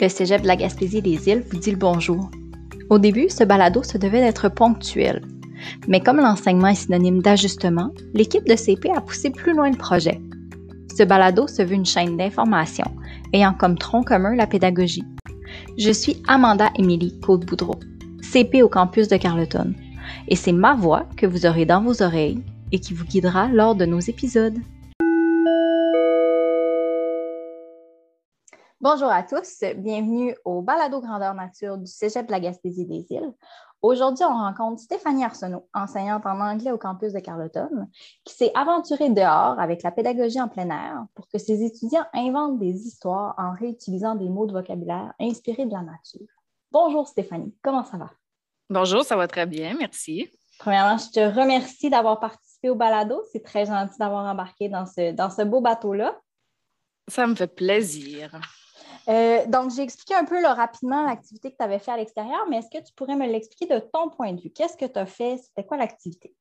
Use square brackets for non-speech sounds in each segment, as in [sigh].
Le Cégep de la Gaspésie des Îles vous dit le bonjour. Au début, ce balado se devait d'être ponctuel. Mais comme l'enseignement est synonyme d'ajustement, l'équipe de CP a poussé plus loin le projet. Ce balado se veut une chaîne d'information ayant comme tronc commun la pédagogie. Je suis Amanda Émilie Côte-Boudreau, CP au campus de Carleton, et c'est ma voix que vous aurez dans vos oreilles et qui vous guidera lors de nos épisodes. Bonjour à tous, bienvenue au Balado Grandeur Nature du Cégep de la Gaspésie des Îles. Aujourd'hui, on rencontre Stéphanie Arsenault, enseignante en anglais au campus de Carleton, qui s'est aventurée dehors avec la pédagogie en plein air pour que ses étudiants inventent des histoires en réutilisant des mots de vocabulaire inspirés de la nature. Bonjour Stéphanie, comment ça va? Bonjour, ça va très bien, merci. Premièrement, je te remercie d'avoir participé au balado. C'est très gentil d'avoir embarqué dans ce, dans ce beau bateau-là. Ça me fait plaisir. Euh, donc, j'ai expliqué un peu rapidement l'activité que tu avais fait à l'extérieur, mais est-ce que tu pourrais me l'expliquer de ton point de vue? Qu'est-ce que tu as fait? C'était quoi l'activité?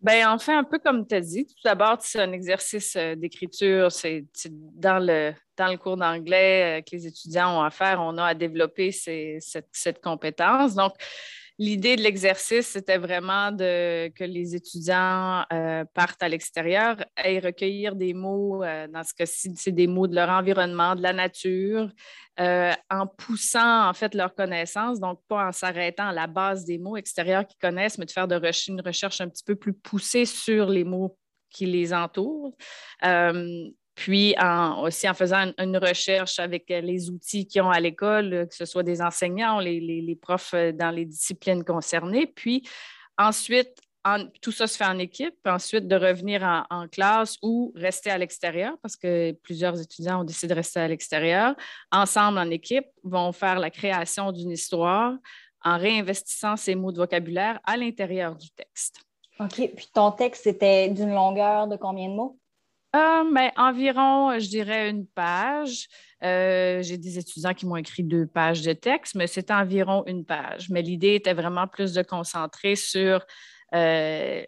Bien, fait un peu comme tu as dit, tout d'abord, c'est un exercice euh, d'écriture, c'est dans le, dans le cours d'anglais euh, que les étudiants ont à faire, on a à développer cette, cette, compétence. Donc, L'idée de l'exercice, c'était vraiment de, que les étudiants euh, partent à l'extérieur et recueillir des mots, euh, dans ce cas-ci, c'est des mots de leur environnement, de la nature, euh, en poussant en fait leur connaissance, donc pas en s'arrêtant à la base des mots extérieurs qu'ils connaissent, mais de faire de une recherche un petit peu plus poussée sur les mots qui les entourent. Puis aussi en faisant une, recherche avec euh, les outils qu'ils ont à l'école, euh, que ce soit des enseignants, les, les, profs euh, dans les disciplines concernées. Puis ensuite, tout ça se fait en équipe, ensuite de revenir en, en, classe ou rester à l'extérieur, parce que plusieurs étudiants ont décidé de rester à l'extérieur. Ensemble, en équipe, vont faire la création d'une histoire en réinvestissant ces mots de vocabulaire à l'intérieur du texte. OK. Puis ton texte, c'était d'une longueur de combien de mots? Euh, ben, environ, je dirais, une page. Euh, j'ai des étudiants qui m'ont écrit deux pages de texte, mais c'est environ une page. Mais l'idée était vraiment plus de concentrer sur euh,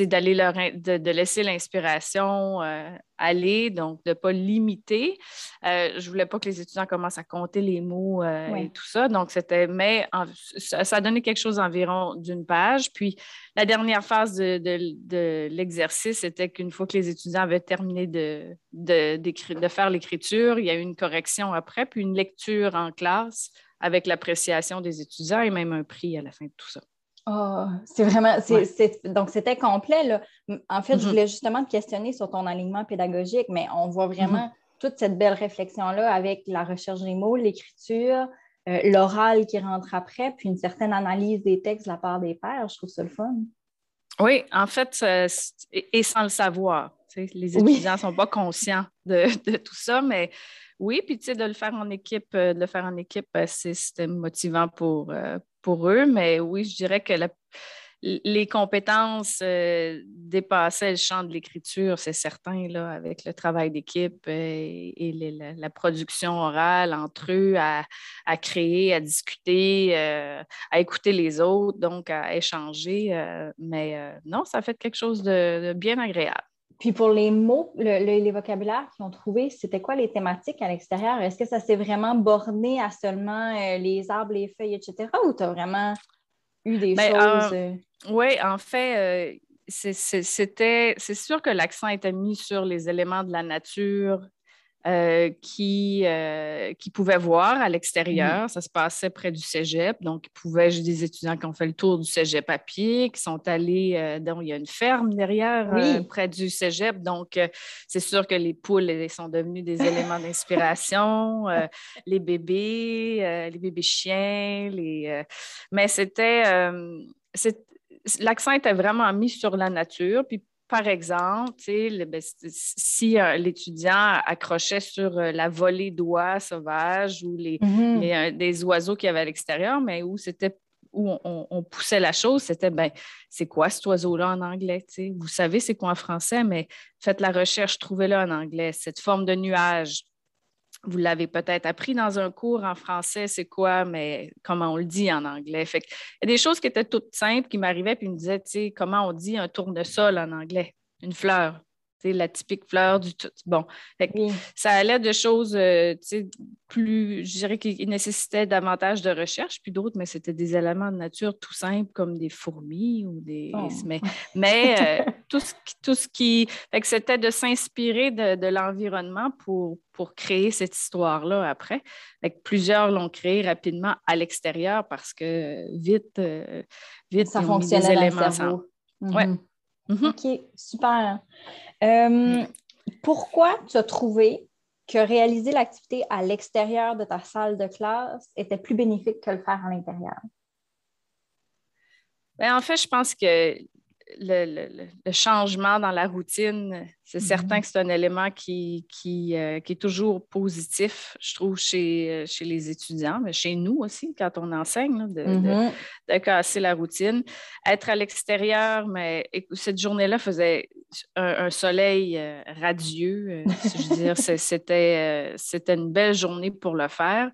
d'aller leur de, laisser l'inspiration euh, aller, donc de ne pas limiter. Euh, je ne voulais pas que les étudiants commencent à compter les mots euh, et tout ça. Donc, c'était, mais ça, a donné quelque chose environ d'une page. Puis la dernière phase de, l'exercice, c'était qu'une fois que les étudiants avaient terminé de, de faire l'écriture, il y a eu une correction après, puis une lecture en classe avec l'appréciation des étudiants et même un prix à la fin de tout ça. Oh, c'est vraiment, donc c'était complet. Là. En fait, je mm-hmm. voulais justement te questionner sur ton alignement pédagogique, mais on voit vraiment mm-hmm. toute cette belle réflexion-là avec la recherche des mots, l'écriture, euh, l'oral qui rentre après, puis une certaine analyse des textes de la part des pères. Je trouve ça le fun. Oui, en fait, et sans le savoir. Les étudiants ne sont pas conscients de, tout ça, mais oui, puis tu sais, de le faire en équipe, euh, de le faire en équipe, euh, c'était motivant pour, pour eux, mais oui, je dirais que les compétences euh, dépassaient le champ de l'écriture, c'est certain, là, avec le travail d'équipe et, la, production orale entre eux, à, créer, à discuter, euh, à écouter les autres, donc à échanger. Euh, mais non, ça a fait quelque chose de, bien agréable. Puis pour les mots, les vocabulaires qu'ils ont trouvés, c'était quoi les thématiques à l'extérieur? Est-ce que ça s'est vraiment borné à seulement euh, les arbres, les feuilles, etc. ou tu as vraiment eu des ben, choses? Euh? oui, en fait, euh, c'était, c'est sûr que l'accent était mis sur les éléments de la nature, euh, qui, euh, qui pouvaient voir à l'extérieur. Mm. Ça se passait près du cégep. Donc, j'ai des étudiants qui ont fait le tour du cégep à pied, qui sont allés, euh, donc il y a une ferme derrière, près du cégep. Donc, c'est sûr que les poules sont devenues des [laughs] éléments d'inspiration, les bébés, les bébés chiens. Les, mais c'était. L'accent était vraiment mis sur la nature. Puis par exemple, ben, si euh, l'étudiant accrochait sur euh, la volée d'oies sauvages ou les, mm-hmm. euh, des oiseaux qu'il y avait à l'extérieur, mais où c'était où on, poussait la chose, c'était ben, c'est quoi cet oiseau-là en anglais? Vous savez c'est quoi en français, mais faites la recherche, trouvez-le en anglais. Cette forme de nuage, vous l'avez peut-être appris dans un cours en français, c'est quoi, mais comment on le dit en anglais? Fait il y a des choses qui étaient toutes simples qui m'arrivaient, puis me disaient, tu sais, comment on dit un tournesol en anglais, une fleur. La typique fleur du tout. Bon, ça allait de choses euh, plus, je dirais, qui nécessitaient davantage de recherche, puis d'autres, mais c'était des éléments de nature tout simples comme des fourmis ou des. Oh. [laughs] Mais, euh, tout, ce qui, tout ce qui. c'était de s'inspirer de, l'environnement pour, pour créer cette histoire-là après. plusieurs l'ont créé rapidement à l'extérieur parce que vite, euh, vite, ça fonctionnait des éléments ensemble. Mm-hmm. OK, super. Euh, pourquoi tu as trouvé que réaliser l'activité à l'extérieur de ta salle de classe était plus bénéfique que le faire à l'intérieur? Ben, en fait, je pense que le, changement dans la routine, c'est certain mhm. que c'est un élément qui, euh, qui, est toujours positif, je trouve, chez, euh, chez les étudiants, mais chez nous aussi, quand on enseigne, de, mhm. de, casser la routine. Être à l'extérieur, mais cette journée-là faisait un, soleil euh, radieux. je veux dire, c'était, c'était une belle journée pour le faire.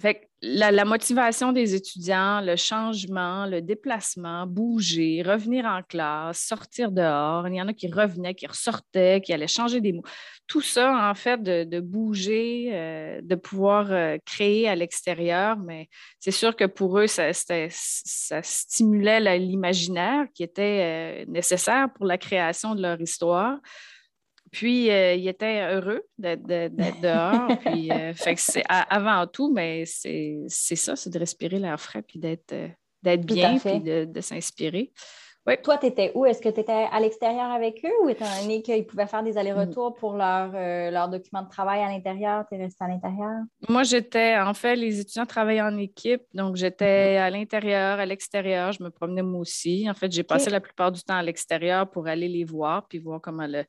Fait la, motivation des étudiants, le changement, le déplacement, bouger, revenir en classe, sortir dehors. Il y en a qui revenaient, qui ressortaient, qui allaient changer des mots. Tout ça, en fait, de, bouger, euh, de pouvoir euh, créer à l'extérieur, mais c'est sûr que pour eux, ça, ça stimulait l'imaginaire qui était euh, nécessaire pour la création de leur histoire. Puis, euh, il était heureux d'être dehors. [laughs] puis, euh, fait que c'est avant tout, mais c'est ça, c'est de respirer l'air frais, puis d'être euh, bien, puis de s'inspirer. Toi, tu étais où? Est-ce que tu étais à l'extérieur avec eux ou étant donné qu'ils pouvaient faire des allers-retours pour leur, euh, leur document de travail à l'intérieur, tu es resté à l'intérieur? Moi, j'étais, en fait, les étudiants travaillaient en équipe, donc j'étais à l'intérieur, à l'extérieur, je me promenais moi aussi. En fait, j'ai passé la plupart du temps à l'extérieur pour aller les voir puis voir comment le,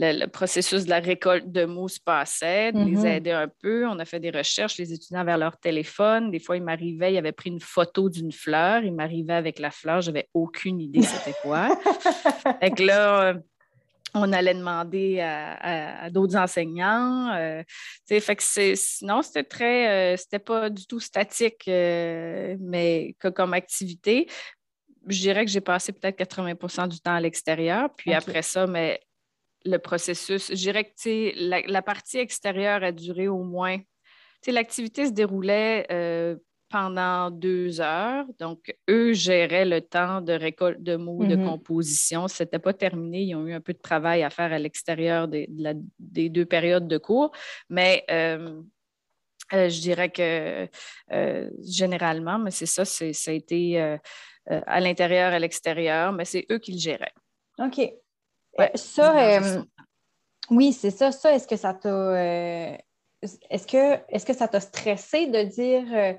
le, processus de la récolte de mots se passait, de les mm-hmm. aider un peu. On a fait des recherches, les étudiants vers leur téléphone. Des fois, ils m'arrivaient, ils avaient pris une photo d'une fleur, ils m'arrivaient avec la fleur, j'avais aucune idée c'était quoi. [laughs] fait que là, on allait demander à, d'autres enseignants. Euh, fait que c'est, sinon, c'était très, euh, c'était pas du tout statique, euh, mais que comme activité. Je dirais que j'ai passé peut-être 80% du temps à l'extérieur. Puis après ça, mais le processus, je dirais que la, la partie extérieure a duré au moins. L'activité se déroulait pendant deux heures. Donc, eux géraient le temps de récolte de mots, de mm-hmm. composition. Ce n'était pas terminé. Ils ont eu un peu de travail à faire à l'extérieur des, deux périodes de cours. Mais euh, euh, je dirais que euh, généralement, mais c'est ça, ça a été à l'intérieur, à l'extérieur, mais c'est eux qui le géraient. OK. Ça, oui, c'est ça. Ça, est-ce que ça t'a. est-ce que, est que ça t'a stressé de dire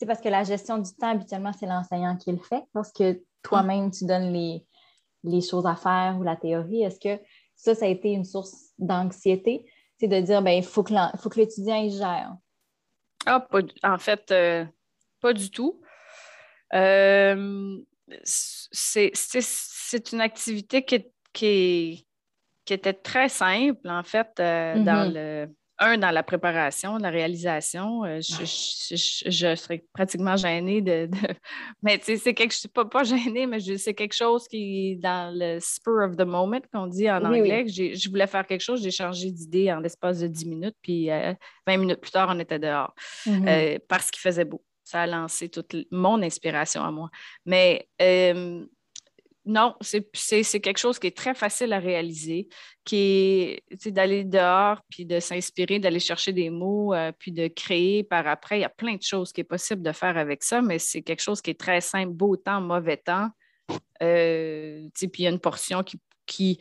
c'est parce que la gestion du temps, habituellement, c'est l'enseignant qui le fait. Lorsque toi-même, tu donnes les, choses à faire ou la théorie, est-ce que ça, ça a été une source d'anxiété? C'est de dire, ben, il faut que l'étudiant il gère. Ah, en fait, euh, pas du tout. Euh, c'est une activité qui, était très simple, en fait, euh, dans mm-hmm. le un, dans la préparation, la réalisation, euh, je, serais pratiquement gênée de. [laughs] Mais tu sais, c'est quelque chose, pas, pas gênée, mais c'est quelque chose qui, dans le spur of the moment, qu'on dit en anglais, je voulais faire quelque chose, j'ai changé d'idée en l'espace de 10 minutes, puis 20 euh, minutes plus tard, on était dehors mm-hmm. euh, parce qu'il faisait beau. Ça a lancé toute mon inspiration à moi. Mais non, c'est quelque chose qui est très facile à réaliser, qui est d'aller dehors, puis de s'inspirer, d'aller chercher des mots, euh, puis de créer par après. Il y a plein de choses qui est possible de faire avec ça, mais c'est quelque chose qui est très simple, beau temps, mauvais temps. Euh, puis il y a une portion qui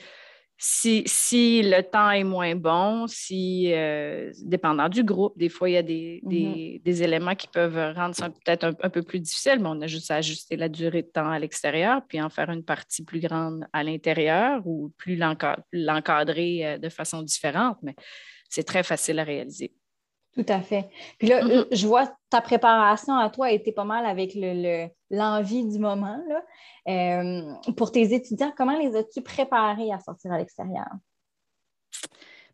si, le temps est moins bon, si, euh, dépendant du groupe, des fois, il y a des, mm-hmm. éléments qui peuvent rendre ça peut-être un, peu plus difficile, mais on a juste à ajuster la durée de temps à l'extérieur, puis en faire une partie plus grande à l'intérieur ou plus l'encadrer euh, de façon différente, mais c'est très facile à réaliser. Tout à fait. Puis là, mm-hmm. je vois ta préparation à toi a été pas mal avec l'envie du moment. Là. Euh, pour tes étudiants, comment les as-tu préparés à sortir à l'extérieur?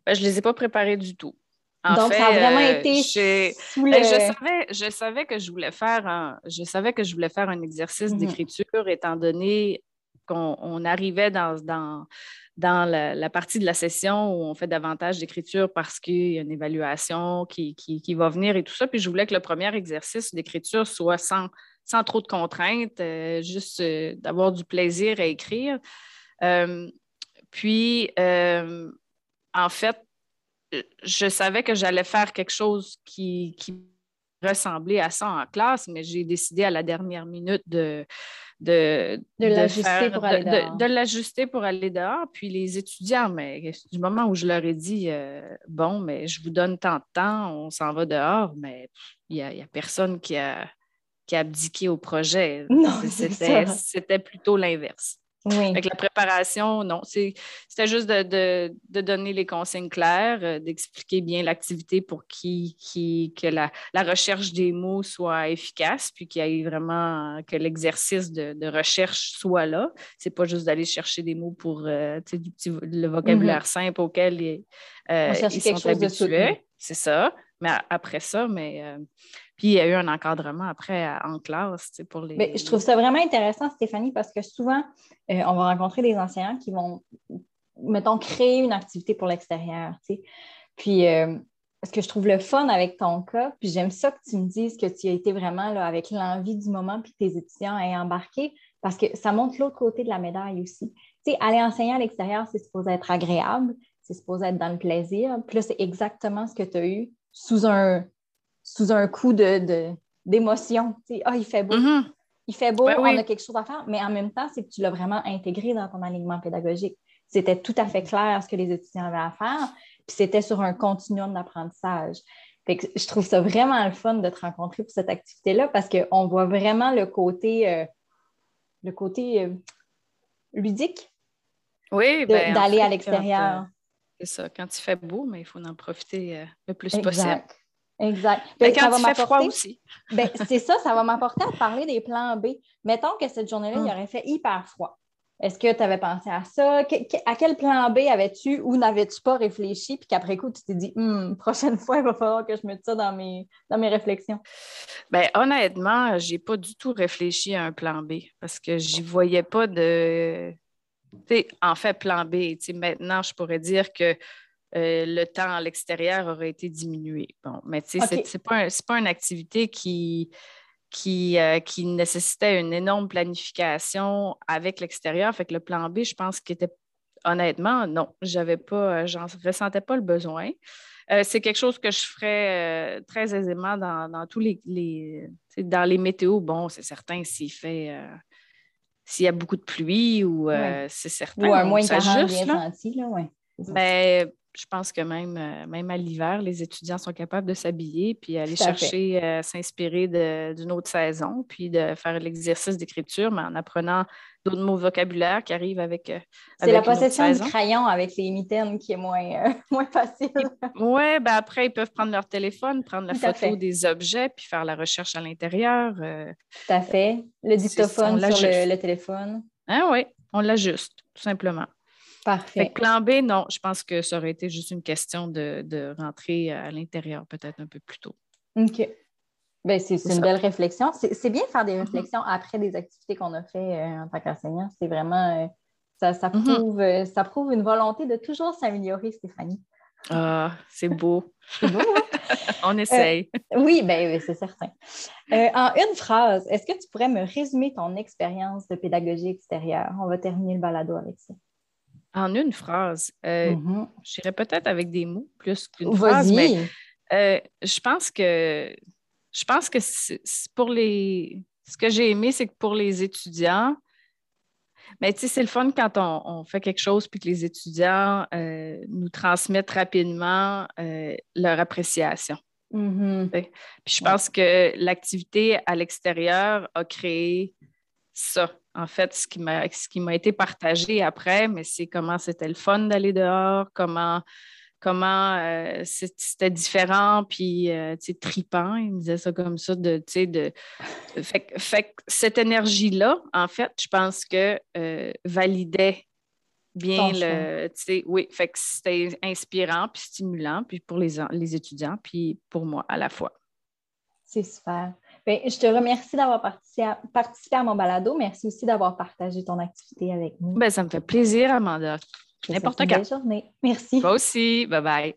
Ben, je ne les ai pas préparés du tout. Donc, ça a vraiment euh, été. Ben, je, savais, je savais que je voulais faire un, je savais que je voulais faire un exercice mm-hmm. d'écriture, étant donné qu'on arrivait dans, dans, dans la, partie de la session où on fait davantage d'écriture parce qu'il y a une évaluation qui, qui, va venir et tout ça. Puis je voulais que le premier exercice d'écriture soit sans, sans trop de contraintes, euh, juste euh, d'avoir du plaisir à écrire. Euh, puis, en fait, je savais que j'allais faire quelque chose qui, qui ressemblait à ça en classe, mais j'ai décidé à la dernière minute de, de, de, l'ajuster pour aller dehors. De, l'ajuster pour aller dehors. Puis les étudiants, mais du moment où je leur ai dit bon, mais je vous donne tant de temps, on s'en va dehors, mais il n'y a, a, personne qui a, qui a abdiqué au projet. C'était plutôt l'inverse. Avec la préparation, non. C'était juste de, donner les consignes claires, euh, d'expliquer bien l'activité pour qui, qui, que la, recherche des mots soit efficace, puis qu'il y ait vraiment que l'exercice de, recherche soit là. C'est pas juste d'aller chercher des mots pour euh, du petit, le vocabulaire mm-hmm. simple auquel ils, euh, sont habitués. C'est ça. Mais après ça, mais puis il y a eu un encadrement après en classe pour les. Mais je trouve ça vraiment intéressant, Stéphanie, parce que souvent, euh, on va rencontrer des enseignants qui vont, mettons, créer une activité pour l'extérieur. Puis euh, ce que je trouve le fun avec ton cas, puis j'aime ça que tu me dises que tu as été vraiment là, avec l'envie du moment, puis tes étudiants aient embarqué, parce que ça montre l'autre côté de la médaille aussi. Tu sais, aller enseigner à l'extérieur, c'est supposé être agréable, c'est supposé être dans le plaisir. Puis là, c'est exactement ce que tu as eu sous un, sous un coup d'émotion. Ah, il fait beau. Mm-hmm. Il fait beau, ben on a quelque chose à faire, mais en même temps, c'est que tu l'as vraiment intégré dans ton alignement pédagogique. C'était tout à fait clair ce que les étudiants avaient à faire, puis c'était sur un continuum d'apprentissage. je trouve ça vraiment le fun de te rencontrer pour cette activité-là parce qu'on voit vraiment le côté, euh, le côté euh, ludique oui, ben, d'aller à l'extérieur. Euh, c'est ça. Quand il fait beau, mais il faut en profiter le plus possible. Exact. Ben, quand il fait froid aussi. ben, c'est ça, ça va m'apporter à parler des plans B. Mettons que cette journée-là, il mm. aurait fait hyper froid. Est-ce que tu avais pensé à ça? à quel plan B avais-tu ou n'avais-tu pas réfléchi? Puis qu'après coup, tu t'es dit, hum, prochaine [laughs] fois, il va falloir que je mette ça dans mes, dans mes réflexions? Bien, honnêtement, je n'ai pas du tout réfléchi à un plan B parce que j'y voyais pas de. en fait, plan B. Maintenant, je pourrais dire que euh, le temps à l'extérieur aurait été diminué. Bon, mais tu sais, c'est pas, pas une activité qui, qui, euh, qui, nécessitait une énorme planification avec l'extérieur. Fait que le plan B, je pense qu'il était honnêtement, non, j'avais pas, euh, j'en ressentais pas le besoin. c'est quelque chose que je ferais très aisément dans, tous les, dans les météos. Bon, c'est certain s'il fait s'il y a beaucoup de pluie ou c'est certain. Ou un moins 40 bien senti, là, ouais. Mais je pense que même, euh, même à l'hiver, les étudiants sont capables de s'habiller puis aller chercher, euh, s'inspirer d'une autre saison, puis de faire l'exercice d'écriture, mais en apprenant d'autres mots vocabulaire qui arrivent avec. Euh, c'est la possession du crayon avec les mitaines qui est moins, [laughs] moins facile. oui, ben après, ils peuvent prendre leur téléphone, prendre la photo des objets, puis faire la recherche à l'intérieur. Tout à fait. Le dictaphone sur le, le téléphone. Ah oui, on l'ajuste, tout simplement. Parfait. plan B, non, je pense que ça aurait été juste une question de, rentrer à l'intérieur peut-être un peu plus tôt. OK. Ben, c'est une belle réflexion. C'est bien de faire des mm-hmm. réflexions après des activités qu'on a fait euh, en tant qu'enseignant. C'est vraiment, euh, ça, mm-hmm. prouve, euh, ça prouve une volonté de toujours s'améliorer, Stéphanie. Ah, c'est beau. [laughs] c'est beau, hein? [laughs] On essaye. oui, ben, c'est certain. en une phrase, est-ce que tu pourrais me résumer ton expérience de pédagogie extérieure? On va terminer le balado avec ça. En une phrase, euh, mm-hmm. j'irais peut-être avec des mots plus qu'une phrase, mais euh, je pense que je pense que pour les. Ce que j'ai aimé, c'est que pour les étudiants, mais tu sais, c'est le fun quand on, fait quelque chose puis que les étudiants euh, nous transmettent rapidement leur appréciation. Mm-hmm. Puis je pense que l'activité à l'extérieur a créé ça en fait, ce qui m'a, ce qui m'a été partagé après, mais c'est comment c'était le fun d'aller dehors, comment, comment euh, c'était différent, puis euh, tu sais, tripant, il me disait ça comme ça, de, tu sais, de... Fait, fait cette énergie-là, en fait, je pense que euh, validait bien le, tu sais, oui, fait que c'était inspirant, puis stimulant, puis pour les, les étudiants, puis pour moi à la fois. C'est super. Bien, je te remercie d'avoir participé à, mon balado. Merci aussi d'avoir partagé ton activité avec nous. Bien, ça me fait plaisir, Amanda. N'importe quand. Bonne journée. Merci. Toi aussi. Bye bye.